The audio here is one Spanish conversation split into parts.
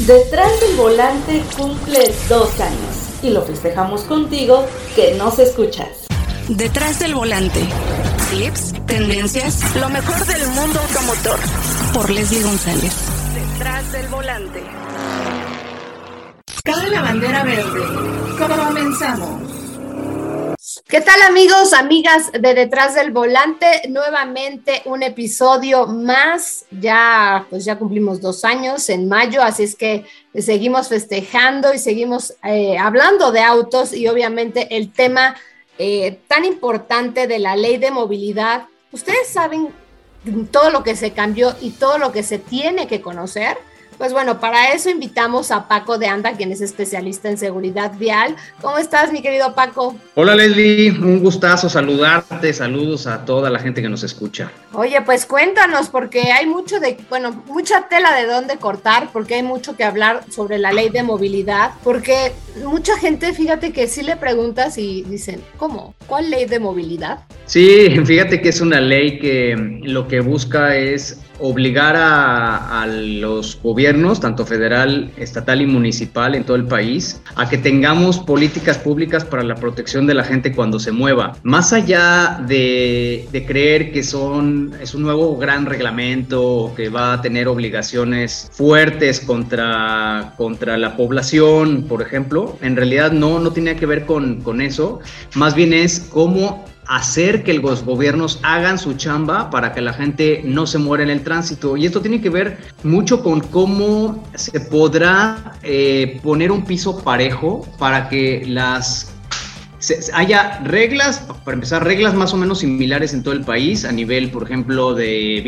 Detrás del volante cumple dos años y lo festejamos contigo que nos escuchas. Detrás del volante. Clips, tendencias, lo mejor del mundo automotor. Por Leslie González. Detrás del volante. Cabe la bandera verde. Comenzamos. ¿Qué tal amigos, amigas de Detrás del Volante? Nuevamente un episodio más. Ya, pues ya cumplimos dos años en mayo, así es que seguimos festejando y seguimos eh, hablando de autos y obviamente el tema eh, tan importante de la ley de movilidad. Ustedes saben todo lo que se cambió y todo lo que se tiene que conocer. Pues bueno, para eso invitamos a Paco de Anda, quien es especialista en seguridad vial. ¿Cómo estás, mi querido Paco? Hola, Leslie. Un gustazo saludarte. Saludos a toda la gente que nos escucha. Oye, pues cuéntanos, porque hay mucho de, bueno, mucha tela de dónde cortar, porque hay mucho que hablar sobre la ley de movilidad, porque mucha gente, fíjate que sí le preguntas y dicen, ¿cómo? ¿Cuál ley de movilidad? Sí, fíjate que es una ley que lo que busca es obligar a, los gobiernos, tanto federal, estatal y municipal en todo el país, a que tengamos políticas públicas para la protección de la gente cuando se mueva. Más allá de, creer que son, es un nuevo gran reglamento que va a tener obligaciones fuertes contra, contra la población, por ejemplo, en realidad no, no tiene que ver con, con eso, más bien es cómo hacer que los gobiernos hagan su chamba para que la gente no se muera en el tránsito. Y esto tiene que ver mucho con cómo se podrá eh, poner un piso parejo para que las haya reglas, para empezar, reglas más o menos similares en todo el país, a nivel, por ejemplo, de,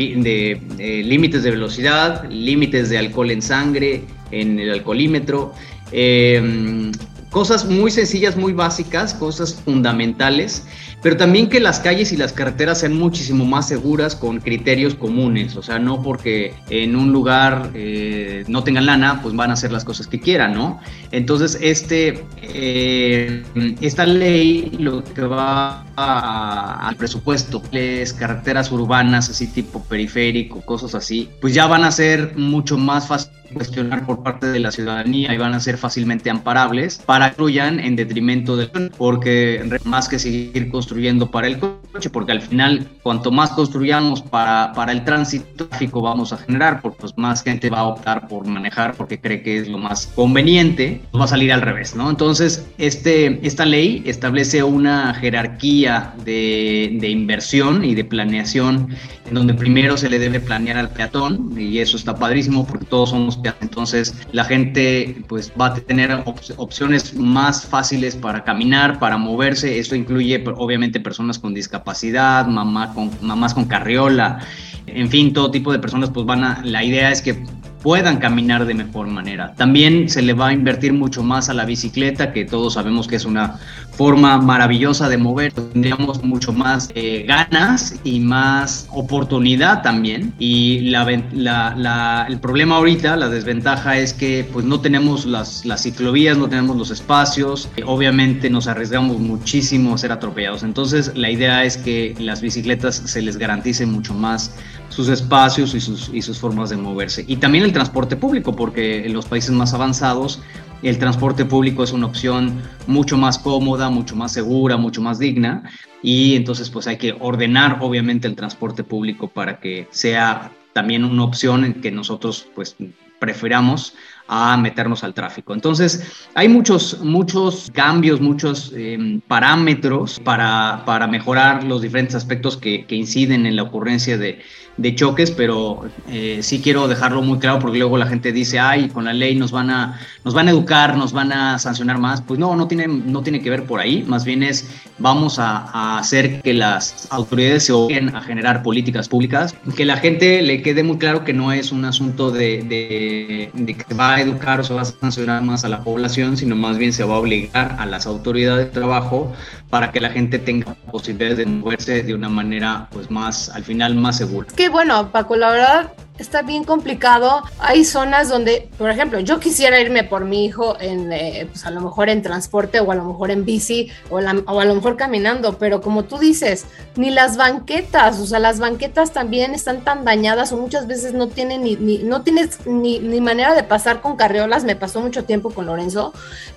límites de velocidad, límites de alcohol en sangre, en el alcoholímetro, eh, cosas muy sencillas, muy básicas, cosas fundamentales pero también que las calles y las carreteras sean muchísimo más seguras con criterios comunes, o sea, no porque en un lugar eh, no tengan lana, pues van a hacer las cosas que quieran, ¿no? Entonces, este, eh, esta ley lo que va al presupuesto, es carreteras urbanas, así tipo periférico, cosas así, pues ya van a ser mucho más fácil cuestionar por parte de la ciudadanía y van a ser fácilmente amparables para que fluyan en detrimento del porque más que seguir construyendo para el coche, porque al final cuanto más construyamos para, para el tránsito tráfico vamos a generar, porque pues más gente va a optar por manejar porque cree que es lo más conveniente, va a salir al revés, ¿no? Entonces, este, esta ley establece una jerarquía de, de inversión y de planeación en donde primero se le debe planear al peatón y eso está padrísimo porque todos somos entonces la gente pues va a tener opciones más fáciles para caminar, para moverse. Esto incluye obviamente personas con discapacidad, mamá con, mamás con carriola, en fin, todo tipo de personas pues van a, la idea es que puedan caminar de mejor manera. También se le va a invertir mucho más a la bicicleta, que todos sabemos que es una forma maravillosa de mover. Tendríamos mucho más eh, ganas y más oportunidad también. Y el problema ahorita, la desventaja es que pues no tenemos las ciclovías, no tenemos los espacios. obviamente nos arriesgamos muchísimo a ser atropellados. Entonces la idea es que las bicicletas se les garantice mucho más sus espacios y sus, y sus formas de moverse. Y también el transporte público, porque en los países más avanzados el transporte público es una opción mucho más cómoda, mucho más segura, mucho más digna. Y entonces pues hay que ordenar obviamente el transporte público para que sea también una opción en que nosotros pues prefiramos a meternos al tráfico. Entonces, hay muchos, muchos cambios, muchos em, parámetros para, para, mejorar los diferentes aspectos que, que inciden en la ocurrencia de, de choques, pero eh, sí quiero dejarlo muy claro porque luego la gente dice, ay, con la ley nos van a, nos van a educar, nos van a sancionar más. Pues no, no tiene, no tiene que ver por ahí, más bien es vamos a, hacer que las autoridades se obliguen a generar políticas públicas, que la gente le quede muy claro que no es un asunto de, de, de que va educar o se va a sancionar más a la población, sino más bien se va a obligar a las autoridades de trabajo para que la gente tenga posibilidades de moverse de una manera pues más, al final, más segura. Que bueno, Paco, la verdad, está bien complicado. Hay zonas donde, por ejemplo, yo quisiera irme por mi hijo en, eh, pues a lo mejor en transporte o a lo mejor en bici o, o, a lo mejor caminando, pero como tú dices, ni las banquetas, o sea, las banquetas también están tan dañadas o muchas veces no tienen ni, no tienes ni, ni, manera de pasar con carriolas. Me pasó mucho tiempo con Lorenzo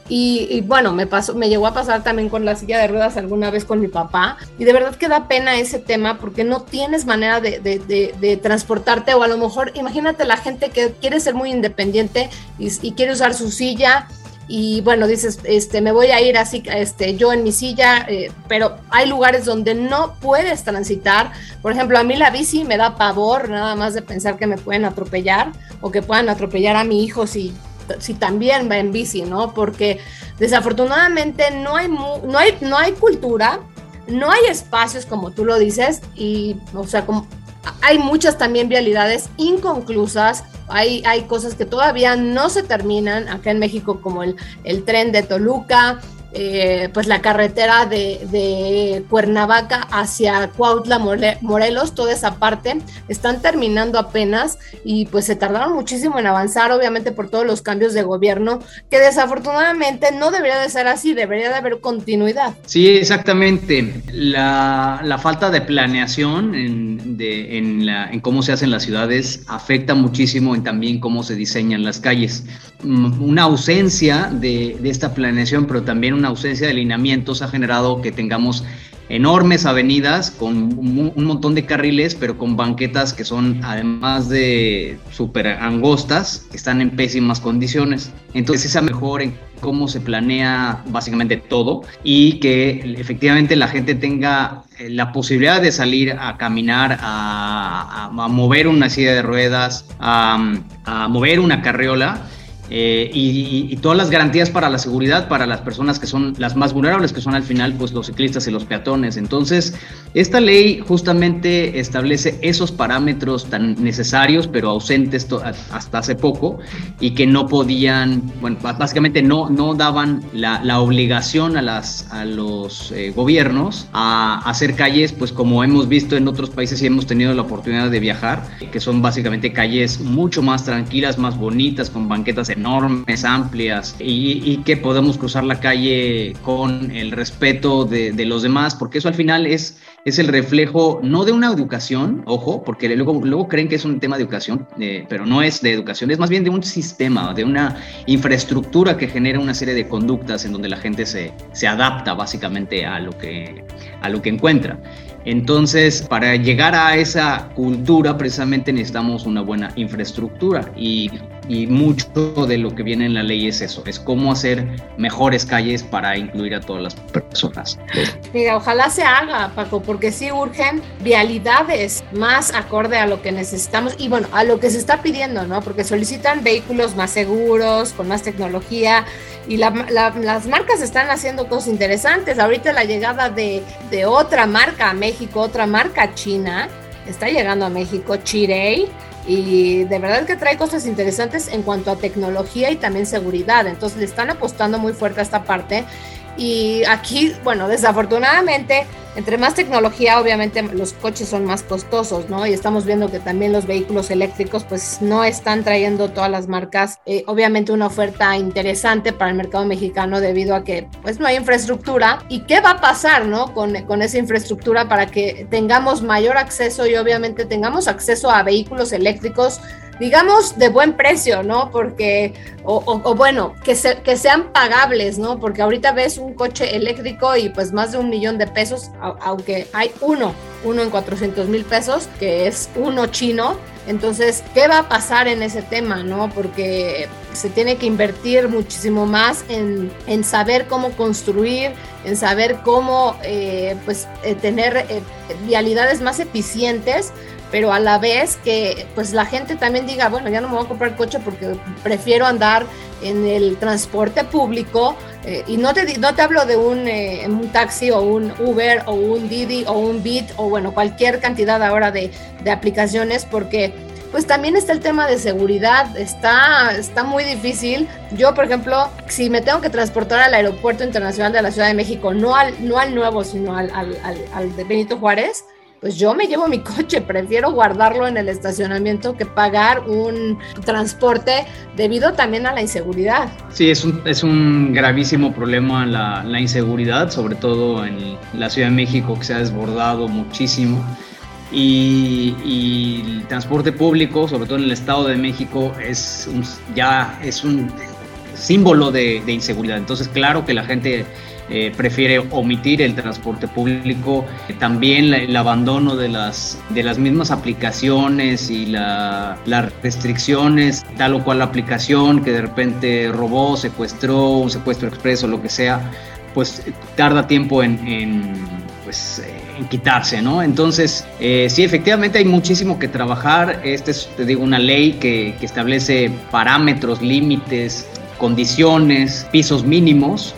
y, bueno, me pasó, me llegó a pasar también con la silla de ruedas alguna vez con mi papá y de verdad que da pena ese tema porque no tienes manera de, de, de transportarte o a lo mejor imagínate la gente que quiere ser muy independiente y, quiere usar su silla y bueno, dices, este, me voy a ir así, este, yo en mi silla, eh, pero hay lugares donde no puedes transitar. Por ejemplo, a mí la bici me da pavor nada más de pensar que me pueden atropellar o que puedan atropellar a mi hijo si, si también va en bici, ¿no? Porque desafortunadamente no hay, no hay, no hay cultura, no hay espacios como tú lo dices y, o sea, como hay muchas también vialidades inconclusas, hay, hay cosas que todavía no se terminan acá en México, como el, el tren de Toluca, eh, pues la carretera de, Cuernavaca hacia Cuautla, Morelos, toda esa parte, están terminando apenas y pues se tardaron muchísimo en avanzar, obviamente por todos los cambios de gobierno, que desafortunadamente no debería de ser así, debería de haber continuidad. Sí, exactamente. La, falta de planeación en, en, cómo se hacen las ciudades afecta muchísimo en también cómo se diseñan las calles. Mm, una ausencia de, esta planeación, pero también una ausencia de alineamientos ha generado que tengamos enormes avenidas con un, montón de carriles, pero con banquetas que son, además de súper angostas, están en pésimas condiciones. Entonces, esa mejor en cómo se planea básicamente todo y que efectivamente la gente tenga eh, la posibilidad de salir a caminar, a, mover una silla de ruedas, a mover una carriola eh, y, todas las garantías para la seguridad para las personas que son las más vulnerables, que son al final pues los ciclistas y los peatones. Entonces, esta ley justamente establece esos parámetros tan necesarios, pero ausentes hasta hace poco, y que no podían, bueno, básicamente no, no daban la, la obligación a, las, a los eh, gobiernos a hacer calles, pues como hemos visto en otros países y hemos tenido la oportunidad de viajar, que son básicamente calles mucho más tranquilas, más bonitas, con banquetas en enormes, amplias y, que podemos cruzar la calle con el respeto de, los demás, porque eso al final es, es el reflejo no de una educación, ojo, porque luego, luego creen que es un tema de educación, eh, pero no es de educación, es más bien de un sistema, de una infraestructura que genera una serie de conductas en donde la gente se, se adapta básicamente a lo que, a lo que encuentra. Entonces, para llegar a esa cultura, precisamente necesitamos una buena infraestructura y, mucho de lo que viene en la ley es eso, es cómo hacer mejores calles para incluir a todas las personas. Mira, ojalá se haga, Paco, porque sí urgen vialidades más acorde a lo que necesitamos y bueno, a lo que se está pidiendo, ¿no? Porque solicitan vehículos más seguros, con más tecnología y las marcas están haciendo cosas interesantes. Ahorita la llegada de, de otra marca a México, otra marca china, está llegando a México, Chirei, y de verdad que trae cosas interesantes en cuanto a tecnología y también seguridad. Entonces le están apostando muy fuerte a esta parte y aquí, bueno, desafortunadamente, entre más tecnología, obviamente los coches son más costosos, ¿no? Y estamos viendo que también los vehículos eléctricos, pues no están trayendo todas las marcas, eh, obviamente una oferta interesante para el mercado mexicano debido a que, pues no hay infraestructura. ¿Y qué va a pasar, ¿no? Con, con esa infraestructura para que tengamos mayor acceso y obviamente tengamos acceso a vehículos eléctricos digamos, de buen precio, ¿no? Porque, o, bueno, que, que sean pagables, ¿no? Porque ahorita ves un coche eléctrico y pues más de un millón de pesos, aunque hay uno, uno en 400 mil pesos, que es uno chino. Entonces, ¿qué va a pasar en ese tema, no? Porque se tiene que invertir muchísimo más en, en saber cómo construir, en saber cómo, eh, pues, eh, tener eh, vialidades más eficientes pero a la vez que pues la gente también diga, bueno, ya no me voy a comprar coche porque prefiero andar en el transporte público eh, y no te, no te hablo de un, eh, un, taxi o un Uber o un Didi o un Bit o bueno, cualquier cantidad ahora de, de aplicaciones porque pues también está el tema de seguridad, está, está muy difícil. Yo, por ejemplo, si me tengo que transportar al aeropuerto internacional de la Ciudad de México, no al, no al nuevo, sino al, al, al de Benito Juárez, pues yo me llevo mi coche, prefiero guardarlo en el estacionamiento que pagar un transporte debido también a la inseguridad. Sí, es un, es un gravísimo problema la, la inseguridad, sobre todo en la Ciudad de México que se ha desbordado muchísimo. Y, el transporte público, sobre todo en el Estado de México, es un, ya es un símbolo de, inseguridad. Entonces, claro que la gente eh, prefiere omitir el transporte público, también la, el abandono de las, de las mismas aplicaciones y la, las restricciones, tal o cual aplicación que de repente robó, secuestró, un secuestro expreso, lo que sea, pues tarda tiempo en, pues, en quitarse, ¿no? Entonces, eh, sí, efectivamente hay muchísimo que trabajar. Esta es, te digo, una ley que establece parámetros, límites, condiciones, pisos mínimos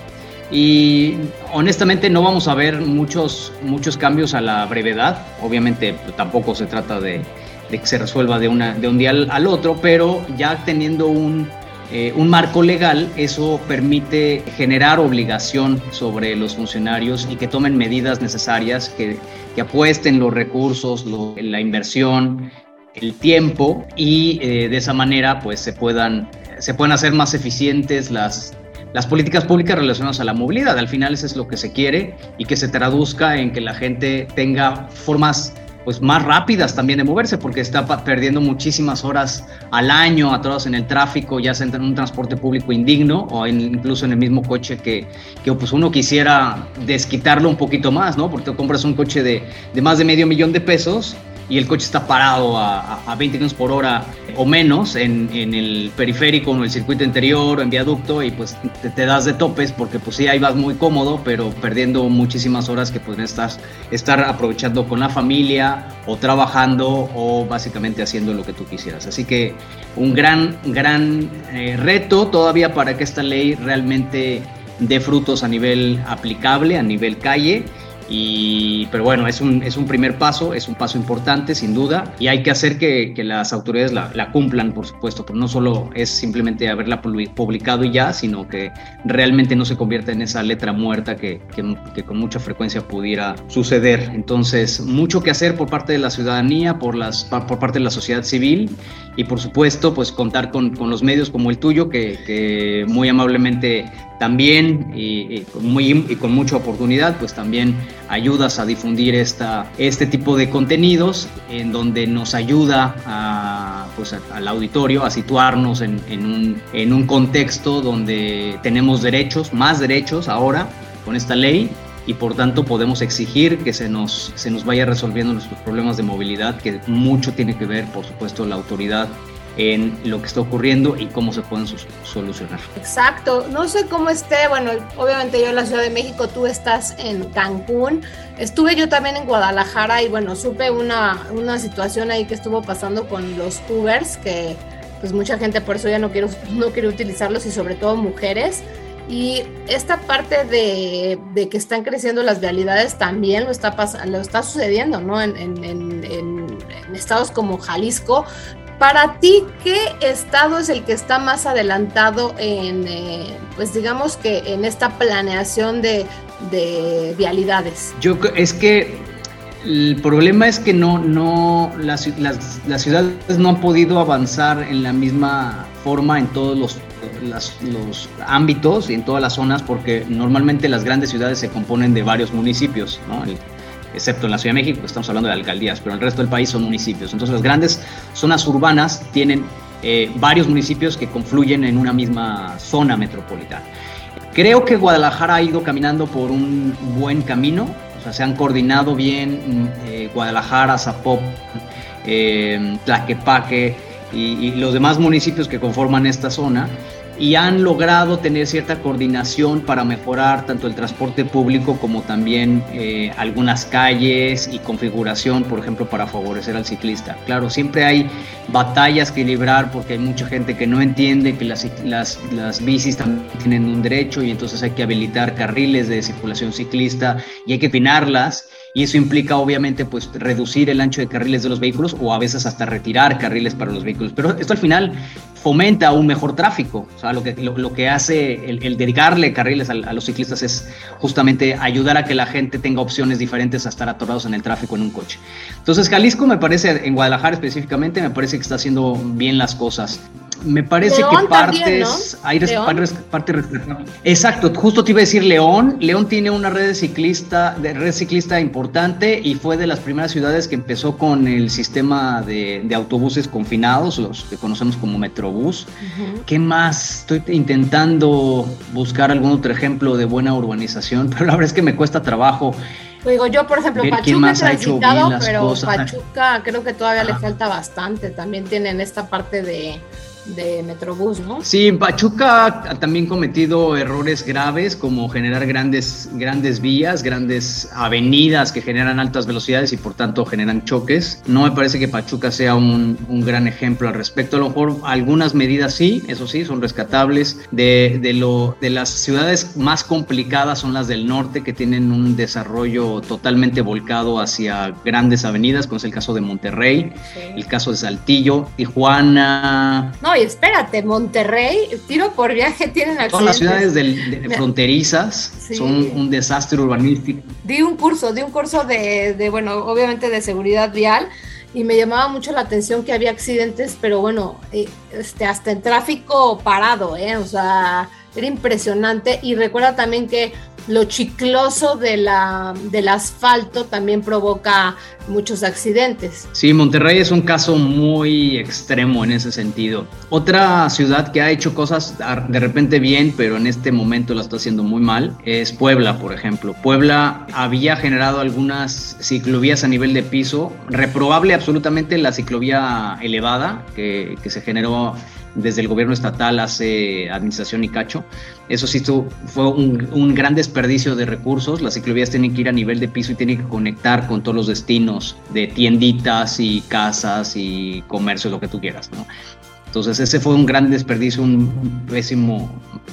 y honestamente no vamos a ver muchos, muchos cambios a la brevedad. Obviamente pues, tampoco se trata de, de, que se resuelva de, una, de un día al, otro, pero ya teniendo un, eh, un marco legal, eso permite generar obligación sobre los funcionarios y que tomen medidas necesarias, que, que apuesten los recursos, la inversión, el tiempo y eh, de esa manera pues se puedan, se puedan hacer más eficientes las las políticas públicas relacionadas a la movilidad. Al final eso es lo que se quiere y que se traduzca en que la gente tenga formas pues más rápidas también de moverse porque está perdiendo muchísimas horas al año atrados en el tráfico, ya sea en un transporte público indigno o incluso en el mismo coche que, que pues uno quisiera desquitarlo un poquito más, ¿no? Porque compras un coche de, de más de medio millón de pesos y el coche está parado a, a 20 km por hora o menos en, el periférico en el circuito interior o en viaducto y pues te, das de topes porque pues sí, ahí vas muy cómodo, pero perdiendo muchísimas horas que estar, estar aprovechando con la familia o trabajando o básicamente haciendo lo que tú quisieras. Así que un gran, gran eh, reto todavía para que esta ley realmente dé frutos a nivel aplicable, a nivel calle y, pero bueno, es un, es un primer paso, es un paso importante, sin duda, y hay que hacer que, que las autoridades la, la, cumplan, por supuesto, pero no solo es simplemente haberla publicado y ya, sino que realmente no se convierta en esa letra muerta que, que, que, con mucha frecuencia pudiera suceder. Entonces, mucho que hacer por parte de la ciudadanía, por, las, por parte de la sociedad civil, y por supuesto, pues contar con, con los medios como el tuyo, que, que muy amablemente también y, con muy, con mucha oportunidad, pues también ayudas a difundir esta, este tipo de contenidos en donde nos ayuda a, pues, al auditorio a situarnos en, en, un, en un contexto donde tenemos derechos, más derechos ahora con esta ley y por tanto podemos exigir que se nos, se nos vaya resolviendo nuestros problemas de movilidad, que mucho tiene que ver, por supuesto, la autoridad en lo que está ocurriendo y cómo se pueden solucionar. Exacto, no sé cómo esté, bueno, obviamente yo en la Ciudad de México, tú estás en Cancún, estuve yo también en Guadalajara y bueno, supe una, una situación ahí que estuvo pasando con los Ubers, que pues mucha gente por eso ya no quiere, no quiere utilizarlos y sobre todo mujeres. Y esta parte de, de, que están creciendo las vialidades también lo está, lo está sucediendo, ¿no? En, en, estados como Jalisco, para ti, ¿qué estado es el que está más adelantado en, eh, pues digamos que en esta planeación de, de, vialidades? Yo es que el problema es que no, no, las, las, las, ciudades no han podido avanzar en la misma forma en todos los, los ámbitos y en todas las zonas porque normalmente las grandes ciudades se componen de varios municipios, ¿no? Excepto en la Ciudad de México, estamos hablando de alcaldías, pero el resto del país son municipios. Entonces las grandes zonas urbanas tienen eh, varios municipios que confluyen en una misma zona metropolitana. Creo que Guadalajara ha ido caminando por un buen camino, o sea, se han coordinado bien eh, Guadalajara, Zapopan, eh, Tlaquepaque y los demás municipios que conforman esta zona y han logrado tener cierta coordinación para mejorar tanto el transporte público como también eh, algunas calles y configuración, por ejemplo, para favorecer al ciclista. Claro, siempre hay batallas que librar porque hay mucha gente que no entiende que las, las, las bicis también tienen un derecho y entonces hay que habilitar carriles de circulación ciclista y hay que pinarlas y eso implica obviamente pues reducir el ancho de carriles de los vehículos o a veces hasta retirar carriles para los vehículos. Pero esto al final fomenta un mejor tráfico. O sea, lo que, lo, que hace el, dedicarle carriles a, los ciclistas es justamente ayudar a que la gente tenga opciones diferentes a estar atorados en el tráfico en un coche. Entonces, Jalisco me parece, en Guadalajara específicamente, me parece que está haciendo bien las cosas me parece que partes, hay partes Exacto, justo te iba a decir León. León tiene una red ciclista, de red ciclista importante y fue de las primeras ciudades que empezó con el sistema de, autobuses confinados, los que conocemos como Metrobús. ¿Qué más? Estoy intentando buscar algún otro ejemplo de buena urbanización, pero la verdad es que me cuesta trabajo. Digo, yo, por ejemplo, Pachuca he transitado, pero Pachuca creo que todavía le falta bastante. También tienen esta parte de de Metrobús, ¿no? Sí, Pachuca ha también cometido errores graves como generar grandes, grandes vías, grandes avenidas que generan altas velocidades y por tanto generan choques. No me parece que Pachuca sea un, un gran ejemplo al respecto. A lo mejor algunas medidas sí, eso sí, son rescatables. De, de, lo, de las ciudades más complicadas son las del norte que tienen un desarrollo totalmente volcado hacia grandes avenidas, como es el caso de Monterrey, el caso de Saltillo, Tijuana. No, y espérate, Monterrey, tiro por viaje tienen accidentes. Todas las ciudades de fronterizas son un desastre urbanístico. Di un curso, di un curso de, de, bueno, obviamente de seguridad vial y me llamaba mucho la atención que había accidentes, pero bueno, eh, este, hasta en tráfico parado, ¿eh? O sea, era impresionante. Y recuerda también que lo chicloso del asfalto también provoca muchos accidentes. Sí, Monterrey es un caso muy extremo en ese sentido. Otra ciudad que ha hecho cosas de repente bien, pero en este momento la está haciendo muy mal, es Puebla, por ejemplo. Puebla había generado algunas ciclovías a nivel de piso, reprobable absolutamente la ciclovía elevada que, que se generó desde el gobierno estatal hace administración y cacho. Eso sí fue un, gran desperdicio de recursos. Las ciclovías tienen que ir a nivel de piso y tienen que conectar con todos los destinos de tienditas y casas y comercio, lo que tú quieras, ¿no? Entonces ese fue un gran desperdicio, un pésimo,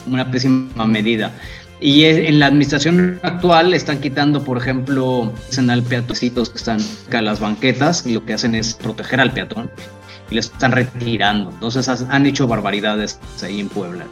una pésima medida. Y en la administración actual están quitando, por ejemplo, al peatoncitos que están a las banquetas y lo que hacen es proteger al peatón y lo están retirando. Entonces han hecho barbaridades ahí en Puebla.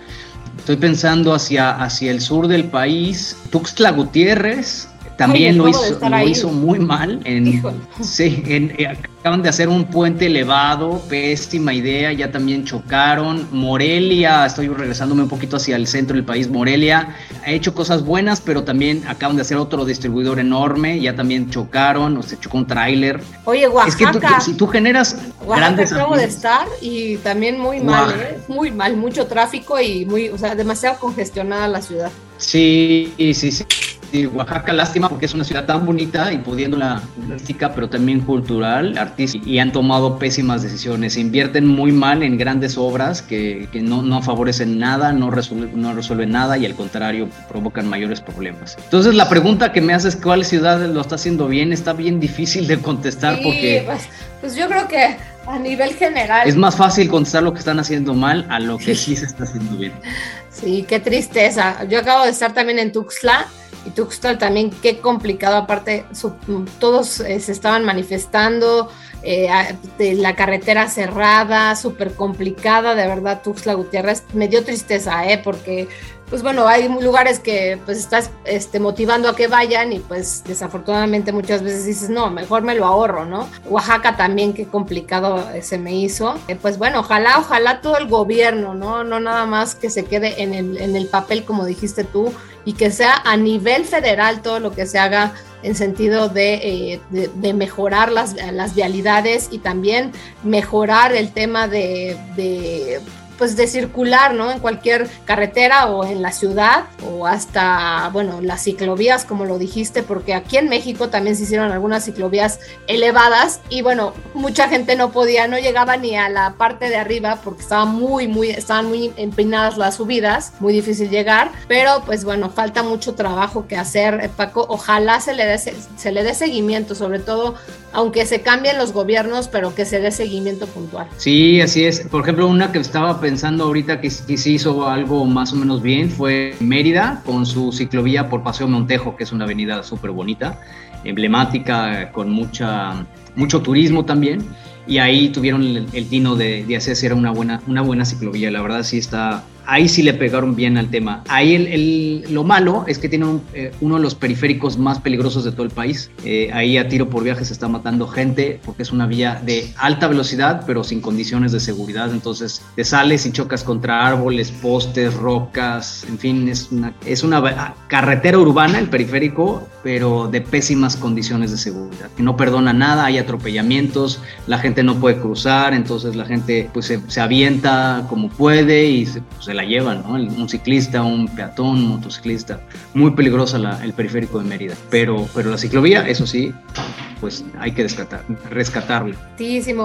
Estoy pensando hacia, hacia el sur del país. Tuxtla Gutiérrez también lo, hizo, lo hizo, muy mal. En, sí, en, eh, acaban de hacer un puente elevado, pésima idea, ya también chocaron. Morelia, estoy regresándome un poquito hacia el centro del país, Morelia ha hecho cosas buenas, pero también acaban de hacer otro distribuidor enorme, ya también chocaron, o se chocó un tráiler. Oye, Oaxaca. Es que si tú generas Oaxaca grandes... acabo de estar y también muy mal, ¿eh? muy mal, mucho tráfico y muy, o sea, demasiado congestionada la ciudad. Sí, sí, sí. Sí, Oaxaca, lástima porque es una ciudad tan bonita y pudiendo la artística, pero también cultural, artística, y han tomado pésimas decisiones. Invierten muy mal en grandes obras que, que no, no, favorecen nada, no, resuelven, no resuelven nada y al contrario provocan mayores problemas. Entonces, la pregunta que me haces, ¿cuál ciudad lo está haciendo bien? Está bien difícil de contestar sí, porque. Pues, pues yo creo que a nivel general. Es más fácil contestar lo que están haciendo mal a lo que sí se está haciendo bien. Sí, qué tristeza. Yo acabo de estar también en Tuxtla y Tuxtla también, qué complicado. Aparte, todos eh, se estaban manifestando, eh, de la carretera cerrada, súper complicada, de verdad, Tuxtla Gutiérrez. Me dio tristeza, ¿eh? Porque pues bueno, hay lugares que pues estás este, motivando a que vayan y pues desafortunadamente muchas veces dices, no, mejor me lo ahorro, ¿no? Oaxaca también, qué complicado se me hizo. Eh, pues bueno, ojalá, ojalá todo el gobierno, ¿no? No nada más que se quede en el, en el papel, como dijiste tú, y que sea a nivel federal todo lo que se haga en sentido de, eh, mejorar las, las, vialidades y también mejorar el tema de, de pues de circular, ¿no? En cualquier carretera o en la ciudad o hasta, bueno, las ciclovías, como lo dijiste, porque aquí en México también se hicieron algunas ciclovías elevadas y bueno, mucha gente no podía, no llegaba ni a la parte de arriba porque estaba muy, muy, estaban muy empinadas las subidas, muy difícil llegar, pero pues bueno, falta mucho trabajo que hacer, eh, Paco. Ojalá se le dé, se le dé seguimiento, sobre todo aunque se cambien los gobiernos, pero que se dé seguimiento puntual. Sí, así es. Por ejemplo, una que estaba pensando ahorita que, que se hizo algo más o menos bien fue Mérida con su ciclovía por Paseo Montejo, que es una avenida súper bonita, emblemática, con mucha, mucho turismo también. y ahí tuvieron el, tino de, de hacer si era una buena, una buena ciclovía. La verdad sí está, ahí sí le pegaron bien al tema. Ahí el, lo malo es que tiene un, eh, uno de los periféricos más peligrosos de todo el país. Eh, ahí a tiro por viaje se está matando gente porque es una vía de alta velocidad pero sin condiciones de seguridad. Entonces te sales y chocas contra árboles, postes, rocas, en fin, es una, es una carretera urbana el periférico pero de pésimas condiciones de seguridad. No perdona nada, hay atropellamientos, la gente no puede cruzar, entonces la gente pues se, avienta como puede y se, pues, la llevan, ¿no? Un ciclista, un peatón, un motociclista. Muy peligrosa el periférico de Mérida. Pero, pero la ciclovía, eso sí, pues hay que rescatar, rescatarlo.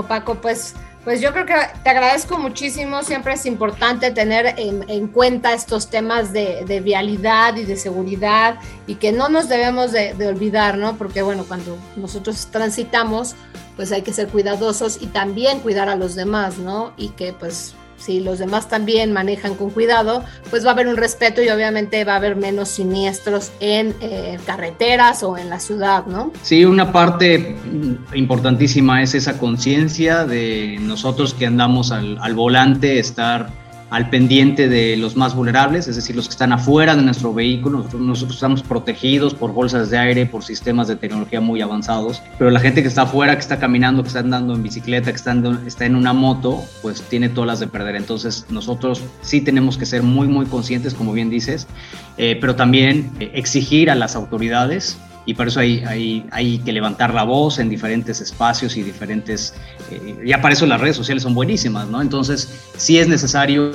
Paco. Pues, pues yo creo que te agradezco muchísimo. Siempre es importante tener en, en cuenta estos temas de, de, vialidad y de seguridad y que no nos debemos de, de olvidar, ¿no? Porque, bueno, cuando nosotros transitamos, pues hay que ser cuidadosos y también cuidar a los demás, ¿no? Y que pues si los demás también manejan con cuidado, pues va a haber un respeto y obviamente va a haber menos siniestros en eh, carreteras o en la ciudad, ¿no? Sí, una parte importantísima es esa conciencia de nosotros que andamos al, al volante, estar al pendiente de los más vulnerables, es decir, los que están afuera de nuestro vehículo. Nosotros, nosotros, estamos protegidos por bolsas de aire, por sistemas de tecnología muy avanzados, pero la gente que está afuera, que está caminando, que está andando en bicicleta, que está, andando, está en una moto, pues tiene todas las de perder. Entonces nosotros sí tenemos que ser muy, muy conscientes, como bien dices, eh, pero también eh, exigir a las autoridades y por eso hay, hay, hay, que levantar la voz en diferentes espacios y diferentes, eh, ya para eso las redes sociales son buenísimas, ¿no? Entonces sí es necesario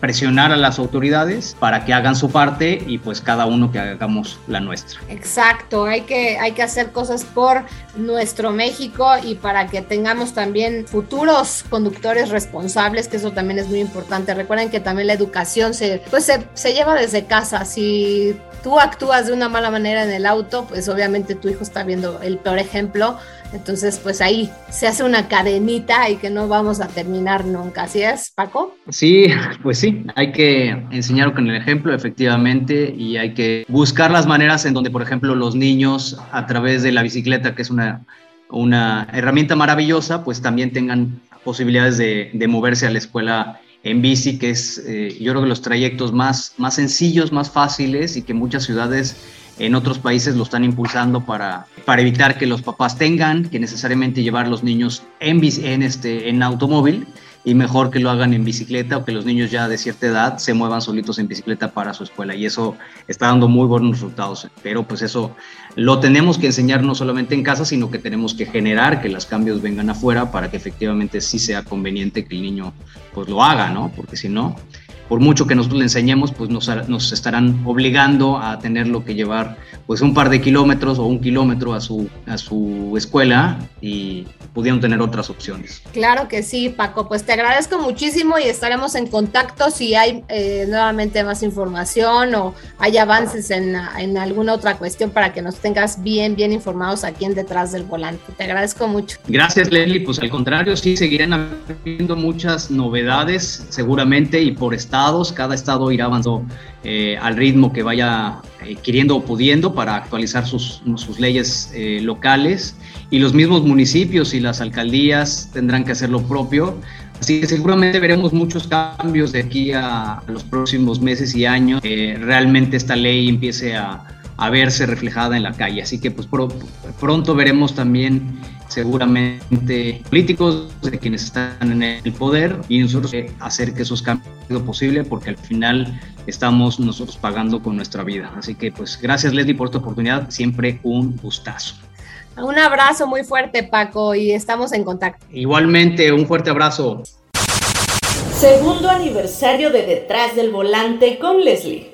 presionar a las autoridades para que hagan su parte y pues cada uno que hagamos la nuestra. Exacto, hay que, hay que hacer cosas por nuestro México y para que tengamos también futuros conductores responsables, que eso también es muy importante. Recuerden que también la educación se, pues se, se lleva desde casa, si tú actúas de una mala manera en el auto, pues obviamente tu hijo está viendo el peor ejemplo. Entonces, pues ahí se hace una cadenita y que no vamos a terminar nunca. ¿Así es, Paco? Sí, pues sí, hay que enseñar con el ejemplo, efectivamente, y hay que buscar las maneras en donde, por ejemplo, los niños a través de la bicicleta, que es una, una herramienta maravillosa, pues también tengan posibilidades de, de moverse a la escuela en bici, que es eh, yo creo que los trayectos más, más sencillos, más fáciles y que muchas ciudades en otros países lo están impulsando para, para evitar que los papás tengan que necesariamente llevar los niños en, en, este, en automóvil y mejor que lo hagan en bicicleta o que los niños ya de cierta edad se muevan solitos en bicicleta para su escuela. Y eso está dando muy buenos resultados. Pero pues eso lo tenemos que enseñar no solamente en casa sino que tenemos que generar que los cambios vengan afuera para que efectivamente sí sea conveniente que el niño pues lo haga no porque si no por mucho que nosotros le enseñemos, pues nos, nos, estarán obligando a tenerlo que llevar pues un par de kilómetros o un kilómetro a su, a su escuela y pudieron tener otras opciones. Claro que sí, Paco, pues te agradezco muchísimo y estaremos en contacto si hay eh, nuevamente más información o hay avances en, en, alguna otra cuestión para que nos tengas bien, bien informados aquí en Detrás del Volante. Te agradezco mucho. Gracias, Leslie. Pues al contrario, sí, seguirán habiendo muchas novedades seguramente y por estar estados, cada estado irá avanzando eh, al ritmo que vaya eh, queriendo o pudiendo para actualizar sus, sus leyes eh, locales y los mismos municipios y las alcaldías tendrán que hacer lo propio. Así que seguramente veremos muchos cambios de aquí a, a los próximos meses y años. realmente esta ley empiece a, a verse reflejada en la calle. Así que pues pro, pronto veremos también seguramente políticos de quienes están en el poder y nosotros hacer que esos cambios sea posible porque al final estamos nosotros pagando con nuestra vida. Así que pues gracias Leslie por esta oportunidad, siempre un gustazo. Un abrazo muy fuerte Paco y estamos en contacto. Igualmente, un fuerte abrazo. Segundo aniversario de Detrás del Volante con Leslie.